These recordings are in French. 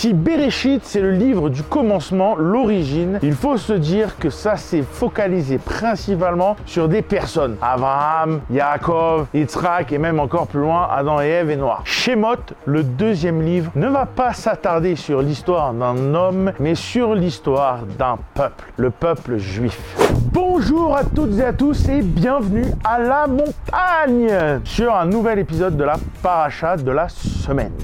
Si Bereshit, c'est le livre du commencement, l'origine, il faut se dire que ça s'est focalisé principalement sur des personnes. Abraham, Yaakov, Yitzhak et même encore plus loin, Adam et Ève et Noir. Shemot, le deuxième livre, ne va pas s'attarder sur l'histoire d'un homme, mais sur l'histoire d'un peuple, le peuple juif. Bonjour à toutes et à tous et bienvenue à la montagne sur un nouvel épisode de la paracha de la semaine.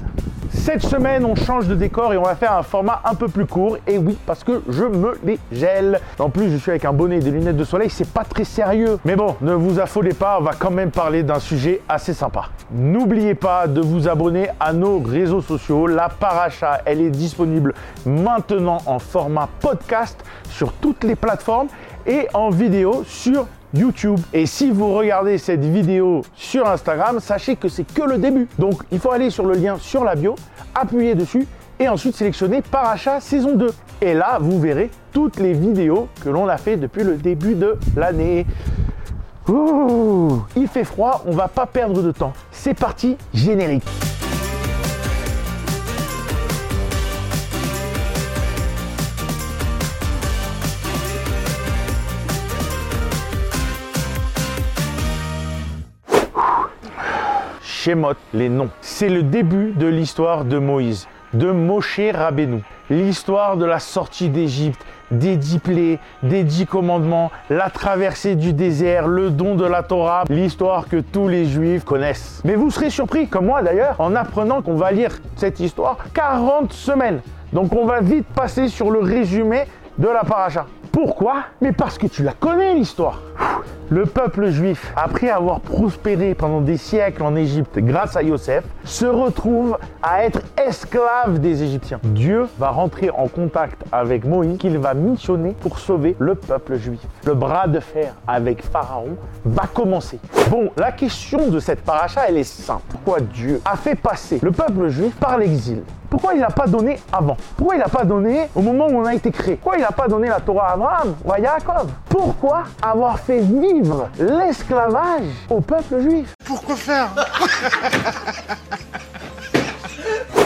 Cette semaine, on change de décor et on va faire un format un peu plus court. Et oui, parce que je me les gèle. En plus, je suis avec un bonnet et des lunettes de soleil, c'est pas très sérieux. Mais bon, ne vous affolez pas, on va quand même parler d'un sujet assez sympa. N'oubliez pas de vous abonner à nos réseaux sociaux. La paracha, elle est disponible maintenant en format podcast sur toutes les plateformes et en vidéo sur YouTube. Et si vous regardez cette vidéo sur Instagram, sachez que c'est que le début. Donc il faut aller sur le lien sur la bio, appuyer dessus et ensuite sélectionner Paracha saison 2. Et là, vous verrez toutes les vidéos que l'on a fait depuis le début de l'année. Ouh, il fait froid, on va pas perdre de temps. C'est parti, générique. Les noms. C'est le début de l'histoire de Moïse, de Moshe Rabbeinu. L'histoire de la sortie d'Égypte, des dix plaies, des dix commandements, la traversée du désert, le don de la Torah, l'histoire que tous les juifs connaissent. Mais vous serez surpris, comme moi d'ailleurs, en apprenant qu'on va lire cette histoire 40 semaines. Donc on va vite passer sur le résumé de la paracha. Pourquoi Mais parce que tu la connais l'histoire. Le peuple juif, après avoir prospéré pendant des siècles en Égypte grâce à Yosef, se retrouve à être esclave des Égyptiens. Dieu va rentrer en contact avec Moïse qu'il va missionner pour sauver le peuple juif. Le bras de fer avec Pharaon va commencer. Bon, la question de cette paracha, elle est simple. Pourquoi Dieu a fait passer le peuple juif par l'exil pourquoi il n'a pas donné avant? Pourquoi il n'a pas donné au moment où on a été créé? Pourquoi il n'a pas donné la Torah à Abraham ou à Jacob Pourquoi avoir fait vivre l'esclavage au peuple juif? Pourquoi faire?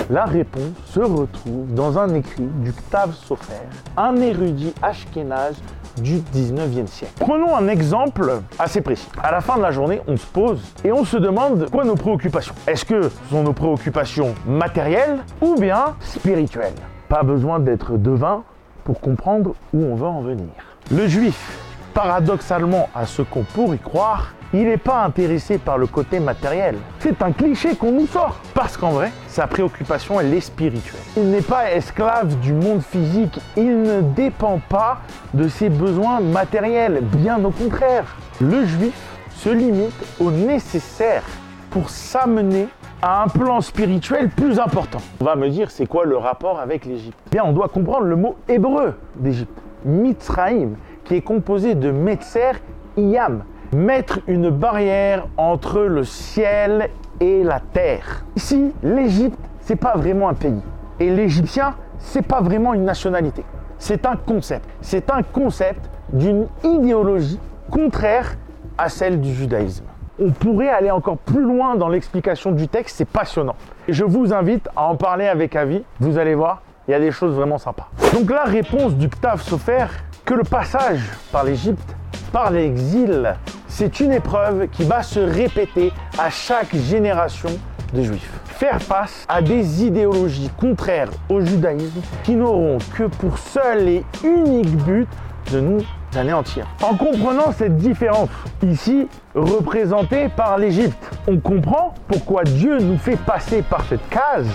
La réponse se retrouve dans un écrit du Ktav Sofer, un érudit ashkénaze du 19e siècle. Prenons un exemple assez précis. À la fin de la journée, on se pose et on se demande quoi nos préoccupations. Est-ce que ce sont nos préoccupations matérielles ou bien spirituelles? Pas besoin d'être devin pour comprendre où on veut en venir. Le juif, paradoxalement à ce qu'on pourrait croire, il n'est pas intéressé par le côté matériel. C'est un cliché qu'on nous sort. Parce qu'en vrai, sa préoccupation, elle est spirituelle. Il n'est pas esclave du monde physique. Il ne dépend pas de ses besoins matériels. Bien au contraire. Le juif se limite au nécessaire pour s'amener à un plan spirituel plus important. On va me dire, c'est quoi le rapport avec l'Égypte? Bien, on doit comprendre le mot hébreu d'Égypte. Mitzraïm, qui est composé de Metzer, Iyam, mettre une barrière entre le ciel et la terre. Ici, l'Égypte, c'est pas vraiment un pays. Et l'Égyptien, c'est pas vraiment une nationalité. C'est un concept. C'est un concept d'une idéologie contraire à celle du judaïsme. On pourrait aller encore plus loin dans l'explication du texte, c'est passionnant. Je vous invite à en parler avec Avi, vous allez voir, il y a des choses vraiment sympas. Donc la réponse du Ktav Sofer, que le passage par l'Égypte, par l'exil, c'est une épreuve qui va se répéter à chaque génération de juifs. Faire face à des idéologies contraires au judaïsme qui n'auront que pour seul et unique but de nous anéantir. En comprenant cette différence, ici représentée par l'Égypte, on comprend pourquoi Dieu nous fait passer par cette case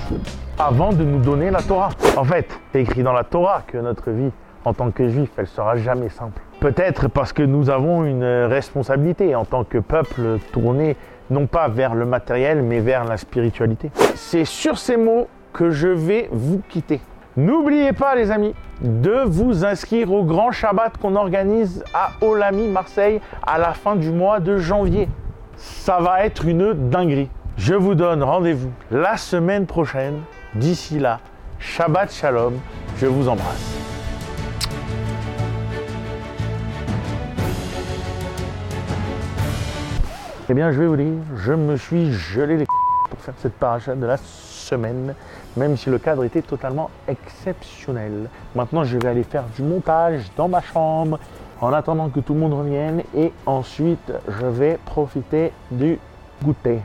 avant de nous donner la Torah. En fait, c'est écrit dans la Torah que notre vie en tant que juif, elle sera jamais simple. Peut-être parce que nous avons une responsabilité en tant que peuple tourné non pas vers le matériel mais vers la spiritualité. C'est sur ces mots que je vais vous quitter. N'oubliez pas les amis de vous inscrire au grand Shabbat qu'on organise à Olami Marseille à la fin du mois de janvier. Ça va être une dinguerie. Je vous donne rendez-vous la semaine prochaine. D'ici là, Shabbat Shalom, je vous embrasse. Eh bien, je vais vous dire, je me suis gelé les pour faire cette paracha de la semaine, même si le cadre était totalement exceptionnel. Maintenant, je vais aller faire du montage dans ma chambre en attendant que tout le monde revienne et ensuite je vais profiter du goûter.